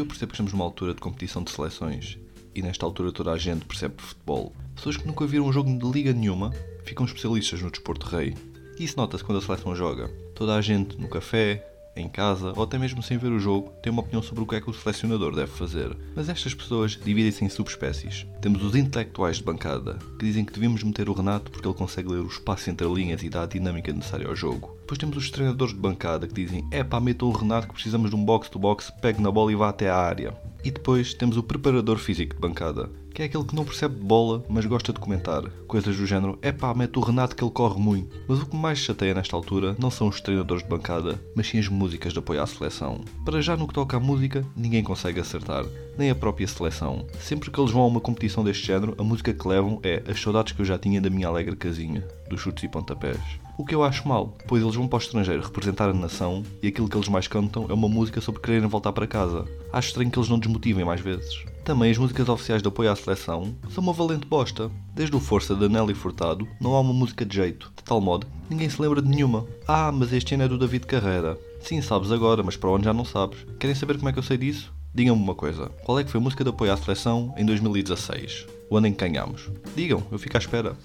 percebo que estamos numa altura de competição de seleções e nesta altura toda a gente percebe futebol. Pessoas que nunca viram um jogo de liga nenhuma ficam especialistas no desporto rei. E isso nota-se quando a seleção joga. Toda a gente no café, em casa ou até mesmo sem ver o jogo, tem uma opinião sobre o que é que o selecionador deve fazer. Mas estas pessoas dividem-se em subespécies. Temos os intelectuais de bancada, que dizem que devemos meter o Renato porque ele consegue ler o espaço entre linhas e dá a dinâmica necessária ao jogo. Depois temos os treinadores de bancada que dizem: é pá, metam o Renato que precisamos de um box-to-box, pegue na bola e vá até à área. E depois temos o preparador físico de bancada, que é aquele que não percebe bola, mas gosta de comentar. Coisas do género, é pá, mete o Renato que ele corre muito. Mas o que mais chateia nesta altura não são os treinadores de bancada, mas sim as músicas de apoio à seleção. Para já no que toca à música, ninguém consegue acertar, nem a própria seleção. Sempre que eles vão a uma competição deste género, a música que levam é As Saudades que eu já tinha da minha alegre casinha, dos chutes e pontapés. O que eu acho mal, pois eles vão para o estrangeiro representar a nação e aquilo que eles mais cantam é uma música sobre quererem voltar para casa. Acho estranho que eles não desmotivem mais vezes. Também as músicas oficiais de apoio à seleção são uma valente bosta. Desde o Força de Nelly Furtado, não há uma música de jeito, de tal modo ninguém se lembra de nenhuma. Ah, mas este ano é do David Carreira. Sim, sabes agora, mas para onde já não sabes. Querem saber como é que eu sei disso? Digam-me uma coisa, qual é que foi a música de apoio à seleção em 2016? O ano em que ganhámos? Digam, eu fico à espera.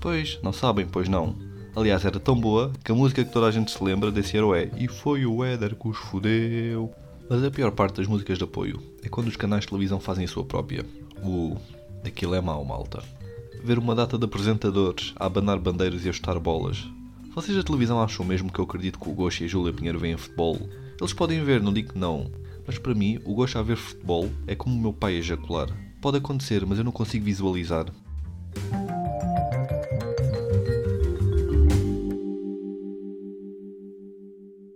Pois, não sabem, pois não. Aliás, era tão boa que a música que toda a gente se lembra desse ano é E foi o Éder que os fodeu. Mas a pior parte das músicas de apoio é quando os canais de televisão fazem a sua própria. O aquilo é mau, malta. Ver uma data de apresentadores a abanar bandeiras e a chutar bolas. Vocês da televisão acham mesmo que eu acredito que o Gosto e a Júlia Pinheiro veem futebol? Eles podem ver, não digo que não. Mas para mim, o gosto a ver futebol é como o meu pai ejacular. Pode acontecer, mas eu não consigo visualizar.